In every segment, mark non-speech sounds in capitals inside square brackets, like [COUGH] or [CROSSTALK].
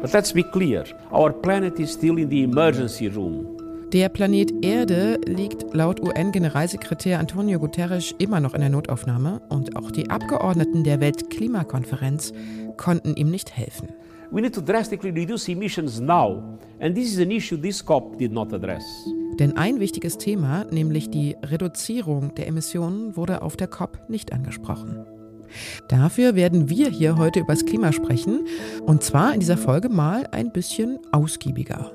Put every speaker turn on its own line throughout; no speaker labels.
But let's be clear, our planet is still in the emergency room.
Der Planet Erde liegt laut UN-Generalsekretär Antonio Guterres immer noch in der Notaufnahme und auch die Abgeordneten der Weltklimakonferenz konnten ihm nicht helfen.
We need to drastically reduce emissions now, and this is an issue this COP did not address.
Denn ein wichtiges Thema, nämlich die Reduzierung der Emissionen, wurde auf der COP nicht angesprochen. Dafür werden wir hier heute über das Klima sprechen und zwar in dieser Folge mal ein bisschen ausgiebiger.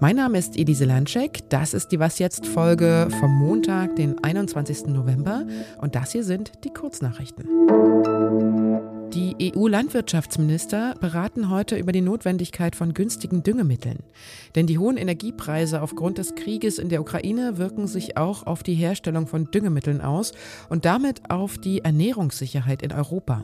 Mein Name ist Elise Landschek, das ist die Was jetzt Folge vom Montag, den 21. November und das hier sind die Kurznachrichten. Die EU-Landwirtschaftsminister beraten heute über die Notwendigkeit von günstigen Düngemitteln. Denn die hohen Energiepreise aufgrund des Krieges in der Ukraine wirken sich auch auf die Herstellung von Düngemitteln aus und damit auf die Ernährungssicherheit in Europa.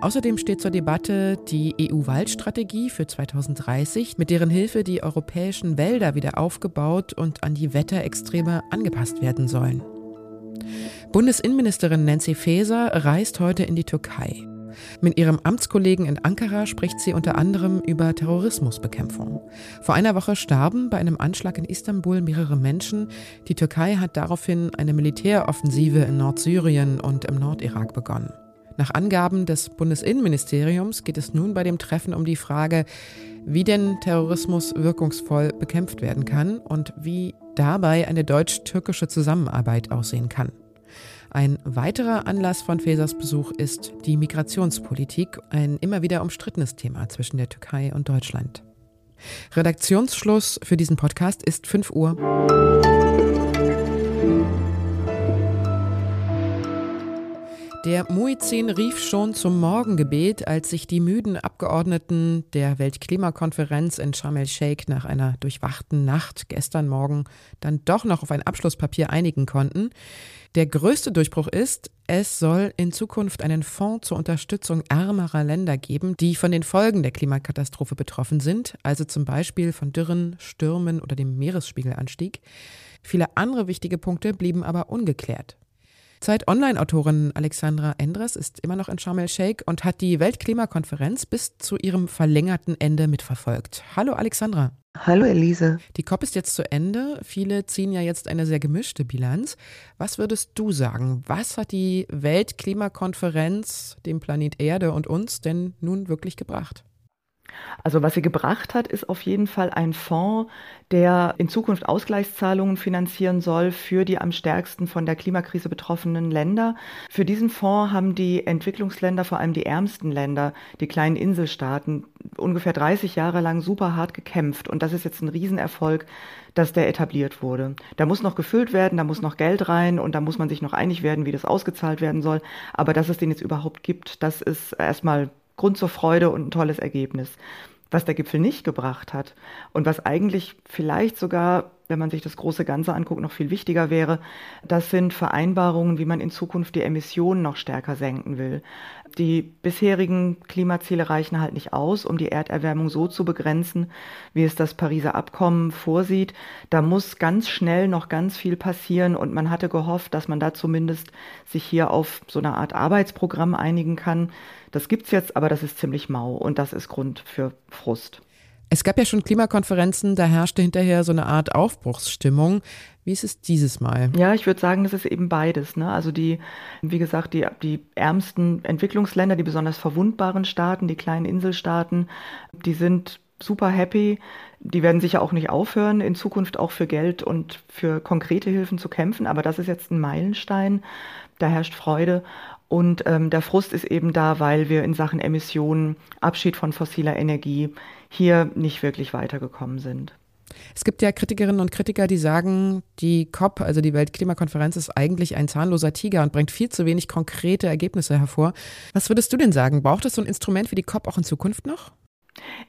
Außerdem steht zur Debatte die EU-Waldstrategie für 2030, mit deren Hilfe die europäischen Wälder wieder aufgebaut und an die Wetterextreme angepasst werden sollen. Bundesinnenministerin Nancy Faeser reist heute in die Türkei. Mit ihrem Amtskollegen in Ankara spricht sie unter anderem über Terrorismusbekämpfung. Vor einer Woche starben bei einem Anschlag in Istanbul mehrere Menschen. Die Türkei hat daraufhin eine Militäroffensive in Nordsyrien und im Nordirak begonnen. Nach Angaben des Bundesinnenministeriums geht es nun bei dem Treffen um die Frage, wie denn Terrorismus wirkungsvoll bekämpft werden kann und wie dabei eine deutsch-türkische Zusammenarbeit aussehen kann. Ein weiterer Anlass von Fesers Besuch ist die Migrationspolitik, ein immer wieder umstrittenes Thema zwischen der Türkei und Deutschland. Redaktionsschluss für diesen Podcast ist 5 Uhr. Der Muizin rief schon zum Morgengebet, als sich die müden Abgeordneten der Weltklimakonferenz in Sharm el-Sheikh nach einer durchwachten Nacht gestern Morgen dann doch noch auf ein Abschlusspapier einigen konnten. Der größte Durchbruch ist, es soll in Zukunft einen Fonds zur Unterstützung ärmerer Länder geben, die von den Folgen der Klimakatastrophe betroffen sind, also zum Beispiel von Dürren, Stürmen oder dem Meeresspiegelanstieg. Viele andere wichtige Punkte blieben aber ungeklärt. Zeit-Online-Autorin Alexandra Endres ist immer noch in Sharm el-Sheikh und hat die Weltklimakonferenz bis zu ihrem verlängerten Ende mitverfolgt. Hallo Alexandra.
Hallo Elise.
Die COP ist jetzt zu Ende. Viele ziehen ja jetzt eine sehr gemischte Bilanz. Was würdest du sagen? Was hat die Weltklimakonferenz dem Planet Erde und uns denn nun wirklich gebracht?
Also was sie gebracht hat, ist auf jeden Fall ein Fonds, der in Zukunft Ausgleichszahlungen finanzieren soll für die am stärksten von der Klimakrise betroffenen Länder. Für diesen Fonds haben die Entwicklungsländer, vor allem die ärmsten Länder, die kleinen Inselstaaten, ungefähr 30 Jahre lang super hart gekämpft. Und das ist jetzt ein Riesenerfolg, dass der etabliert wurde. Da muss noch gefüllt werden, da muss noch Geld rein und da muss man sich noch einig werden, wie das ausgezahlt werden soll. Aber dass es den jetzt überhaupt gibt, das ist erstmal Grund zur Freude und ein tolles Ergebnis. Was der Gipfel nicht gebracht hat und was eigentlich vielleicht sogar, wenn man sich das große Ganze anguckt, noch viel wichtiger wäre, das sind Vereinbarungen, wie man in Zukunft die Emissionen noch stärker senken will. Die bisherigen Klimaziele reichen halt nicht aus, um die Erderwärmung so zu begrenzen, wie es das Pariser Abkommen vorsieht. Da muss ganz schnell noch ganz viel passieren und man hatte gehofft, dass man da zumindest sich hier auf so eine Art Arbeitsprogramm einigen kann, das gibt's jetzt, aber das ist ziemlich mau und das ist Grund für Frust.
Es gab ja schon Klimakonferenzen, da herrschte hinterher so eine Art Aufbruchsstimmung. Wie ist es dieses Mal?
Ja, ich würde sagen, das ist eben beides. Ne? Also die, wie gesagt, die, die ärmsten Entwicklungsländer, die besonders verwundbaren Staaten, die kleinen Inselstaaten, die sind super happy. Die werden sicher auch nicht aufhören, in Zukunft auch für Geld und für konkrete Hilfen zu kämpfen. Aber das ist jetzt ein Meilenstein. Da herrscht Freude. Und ähm, der Frust ist eben da, weil wir in Sachen Emissionen, Abschied von fossiler Energie hier nicht wirklich weitergekommen sind.
Es gibt ja Kritikerinnen und Kritiker, die sagen, die COP, also die Weltklimakonferenz, ist eigentlich ein zahnloser Tiger und bringt viel zu wenig konkrete Ergebnisse hervor. Was würdest du denn sagen? Braucht es so ein Instrument wie die COP auch in Zukunft noch?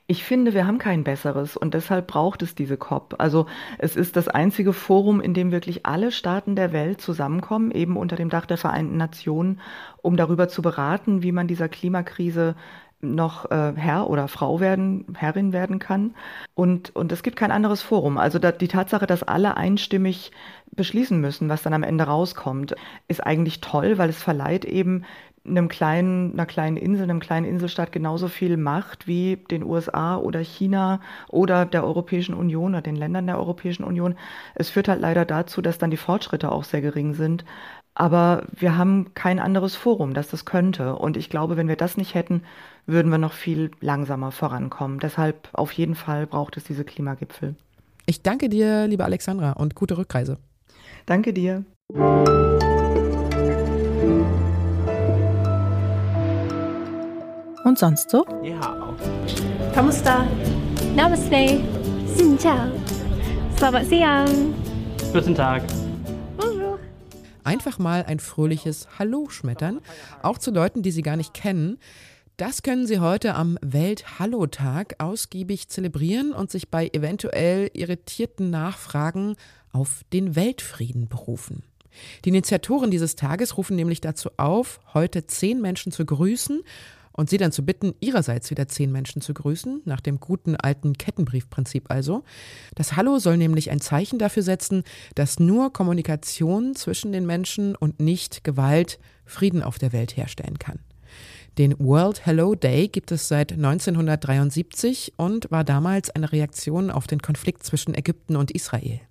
Ich finde, wir haben kein besseres und deshalb braucht es diese COP. Also es ist das einzige Forum, in dem wirklich alle Staaten der Welt zusammenkommen, eben unter dem Dach der Vereinten Nationen, um darüber zu beraten, wie man dieser Klimakrise noch äh, Herr oder Frau werden, Herrin werden kann. Und, und es gibt kein anderes Forum. Also da, die Tatsache, dass alle einstimmig beschließen müssen, was dann am Ende rauskommt, ist eigentlich toll, weil es verleiht eben einem kleinen, einer kleinen Insel, einem kleinen Inselstaat genauso viel Macht wie den USA oder China oder der Europäischen Union oder den Ländern der Europäischen Union. Es führt halt leider dazu, dass dann die Fortschritte auch sehr gering sind. Aber wir haben kein anderes Forum, das das könnte. Und ich glaube, wenn wir das nicht hätten, würden wir noch viel langsamer vorankommen. Deshalb auf jeden Fall braucht es diese Klimagipfel.
Ich danke dir, liebe Alexandra, und gute Rückreise.
Danke dir.
Und sonst so?
Ja.
Kamusta?
Namaste. Xin chào. Selamat siang.
Guten Tag.
einfach mal ein fröhliches Hallo schmettern, auch zu Leuten, die Sie gar nicht kennen. Das können Sie heute am Welt-Hallo-Tag ausgiebig zelebrieren und sich bei eventuell irritierten Nachfragen auf den Weltfrieden berufen. Die Initiatoren dieses Tages rufen nämlich dazu auf, heute zehn Menschen zu grüßen und sie dann zu bitten, ihrerseits wieder zehn Menschen zu grüßen, nach dem guten alten Kettenbriefprinzip also. Das Hallo soll nämlich ein Zeichen dafür setzen, dass nur Kommunikation zwischen den Menschen und nicht Gewalt Frieden auf der Welt herstellen kann. Den World Hello Day gibt es seit 1973 und war damals eine Reaktion auf den Konflikt zwischen Ägypten und Israel.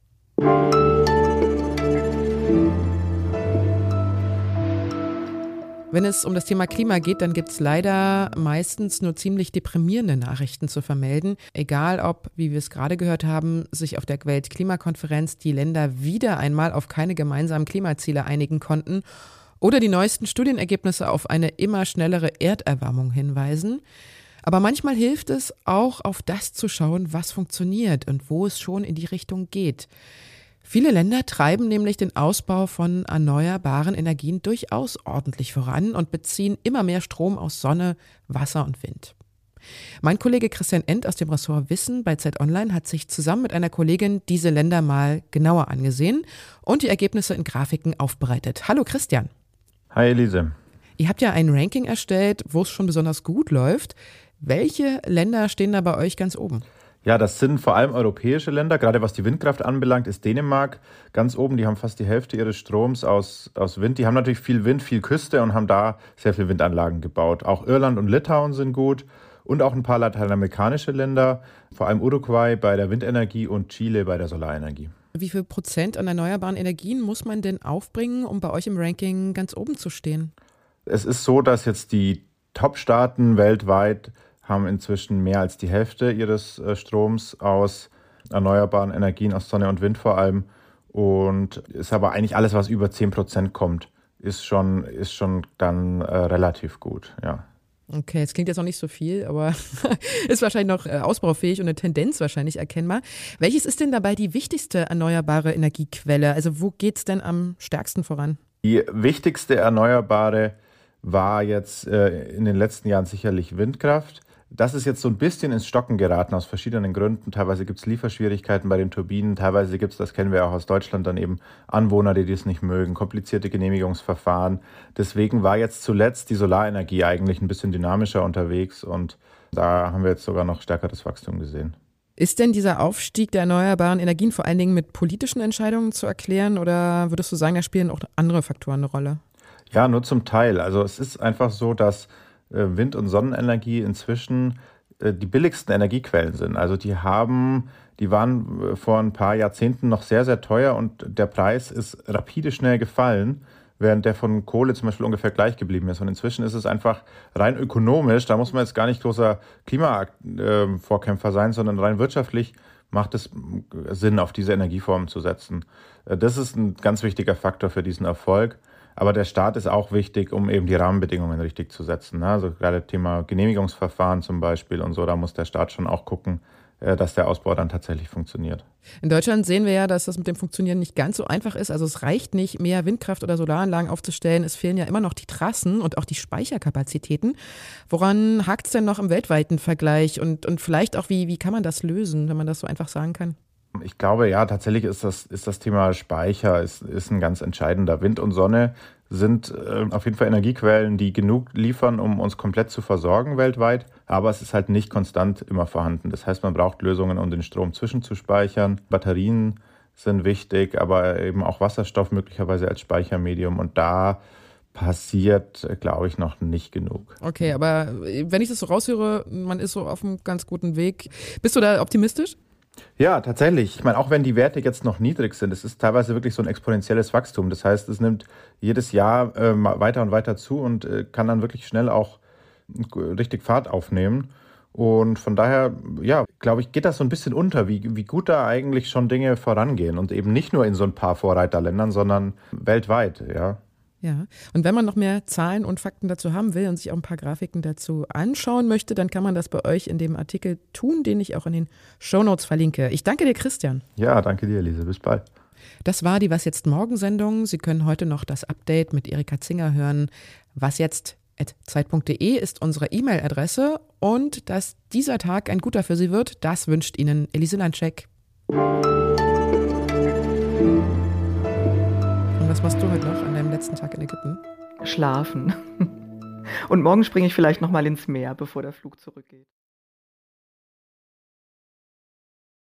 Wenn es um das Thema Klima geht, dann gibt es leider meistens nur ziemlich deprimierende Nachrichten zu vermelden. Egal ob, wie wir es gerade gehört haben, sich auf der Weltklimakonferenz die Länder wieder einmal auf keine gemeinsamen Klimaziele einigen konnten oder die neuesten Studienergebnisse auf eine immer schnellere Erderwärmung hinweisen. Aber manchmal hilft es auch, auf das zu schauen, was funktioniert und wo es schon in die Richtung geht. Viele Länder treiben nämlich den Ausbau von erneuerbaren Energien durchaus ordentlich voran und beziehen immer mehr Strom aus Sonne, Wasser und Wind. Mein Kollege Christian End aus dem Ressort Wissen bei Zeit Online hat sich zusammen mit einer Kollegin diese Länder mal genauer angesehen und die Ergebnisse in Grafiken aufbereitet. Hallo Christian.
Hi Elise.
Ihr habt ja ein Ranking erstellt, wo es schon besonders gut läuft. Welche Länder stehen da bei euch ganz oben?
Ja, das sind vor allem europäische Länder. Gerade was die Windkraft anbelangt, ist Dänemark ganz oben. Die haben fast die Hälfte ihres Stroms aus, aus Wind. Die haben natürlich viel Wind, viel Küste und haben da sehr viele Windanlagen gebaut. Auch Irland und Litauen sind gut und auch ein paar lateinamerikanische Länder, vor allem Uruguay bei der Windenergie und Chile bei der Solarenergie.
Wie viel Prozent an erneuerbaren Energien muss man denn aufbringen, um bei euch im Ranking ganz oben zu stehen?
Es ist so, dass jetzt die Top-Staaten weltweit haben inzwischen mehr als die Hälfte ihres äh, Stroms aus erneuerbaren Energien, aus Sonne und Wind vor allem. Und ist aber eigentlich alles, was über 10 Prozent kommt, ist schon, ist schon dann äh, relativ gut, ja.
Okay, es klingt jetzt noch nicht so viel, aber [LAUGHS] ist wahrscheinlich noch äh, ausbaufähig und eine Tendenz wahrscheinlich erkennbar. Welches ist denn dabei die wichtigste erneuerbare Energiequelle? Also wo geht es denn am stärksten voran?
Die wichtigste erneuerbare war jetzt äh, in den letzten Jahren sicherlich Windkraft. Das ist jetzt so ein bisschen ins Stocken geraten aus verschiedenen Gründen. Teilweise gibt es Lieferschwierigkeiten bei den Turbinen, teilweise gibt es, das kennen wir auch aus Deutschland, dann eben Anwohner, die das nicht mögen, komplizierte Genehmigungsverfahren. Deswegen war jetzt zuletzt die Solarenergie eigentlich ein bisschen dynamischer unterwegs und da haben wir jetzt sogar noch stärkeres Wachstum gesehen.
Ist denn dieser Aufstieg der erneuerbaren Energien vor allen Dingen mit politischen Entscheidungen zu erklären oder würdest du sagen, da spielen auch andere Faktoren eine Rolle?
Ja, nur zum Teil. Also es ist einfach so, dass Wind- und Sonnenenergie inzwischen äh, die billigsten Energiequellen sind. Also die haben, die waren äh, vor ein paar Jahrzehnten noch sehr, sehr teuer und der Preis ist rapide schnell gefallen, während der von Kohle zum Beispiel ungefähr gleich geblieben ist. Und inzwischen ist es einfach rein ökonomisch, da muss man jetzt gar nicht großer Klimavorkämpfer sein, sondern rein wirtschaftlich macht es Sinn, auf diese Energieformen zu setzen. Das ist ein ganz wichtiger Faktor für diesen Erfolg. Aber der Staat ist auch wichtig, um eben die Rahmenbedingungen richtig zu setzen. Ne? Also gerade Thema Genehmigungsverfahren zum Beispiel und so, da muss der Staat schon auch gucken, äh, dass der Ausbau dann tatsächlich funktioniert.
In Deutschland sehen wir ja, dass das mit dem Funktionieren nicht ganz so einfach ist. Also es reicht nicht, mehr Windkraft- oder Solaranlagen aufzustellen. Es fehlen ja immer noch die Trassen und auch die Speicherkapazitäten. Woran hakt es denn noch im weltweiten Vergleich? Und, und vielleicht auch, wie, wie kann man das lösen, wenn man das so einfach sagen kann?
Ich glaube, ja, tatsächlich ist das, ist das Thema Speicher ist, ist ein ganz entscheidender. Wind und Sonne sind äh, auf jeden Fall Energiequellen, die genug liefern, um uns komplett zu versorgen weltweit. Aber es ist halt nicht konstant immer vorhanden. Das heißt, man braucht Lösungen, um den Strom zwischenzuspeichern. Batterien sind wichtig, aber eben auch Wasserstoff möglicherweise als Speichermedium. Und da passiert, glaube ich, noch nicht genug.
Okay, aber wenn ich das so raushöre, man ist so auf einem ganz guten Weg. Bist du da optimistisch?
Ja, tatsächlich. Ich meine, auch wenn die Werte jetzt noch niedrig sind, es ist teilweise wirklich so ein exponentielles Wachstum. Das heißt, es nimmt jedes Jahr äh, weiter und weiter zu und äh, kann dann wirklich schnell auch richtig Fahrt aufnehmen. Und von daher, ja, glaube ich, geht das so ein bisschen unter, wie, wie gut da eigentlich schon Dinge vorangehen und eben nicht nur in so ein paar Vorreiterländern, sondern weltweit, ja.
Ja, und wenn man noch mehr Zahlen und Fakten dazu haben will und sich auch ein paar Grafiken dazu anschauen möchte, dann kann man das bei euch in dem Artikel tun, den ich auch in den Shownotes verlinke. Ich danke dir, Christian.
Ja, danke dir, Elise. Bis bald.
Das war die Was jetzt morgen Sendung. Sie können heute noch das Update mit Erika Zinger hören. Was jetzt zeit.de ist unsere E-Mail-Adresse und dass dieser Tag ein guter für Sie wird, das wünscht Ihnen Elise Landscheck. Was machst du heute noch an deinem letzten Tag in Ägypten?
Schlafen. [LAUGHS] Und morgen springe ich vielleicht noch mal ins Meer, bevor der Flug zurückgeht.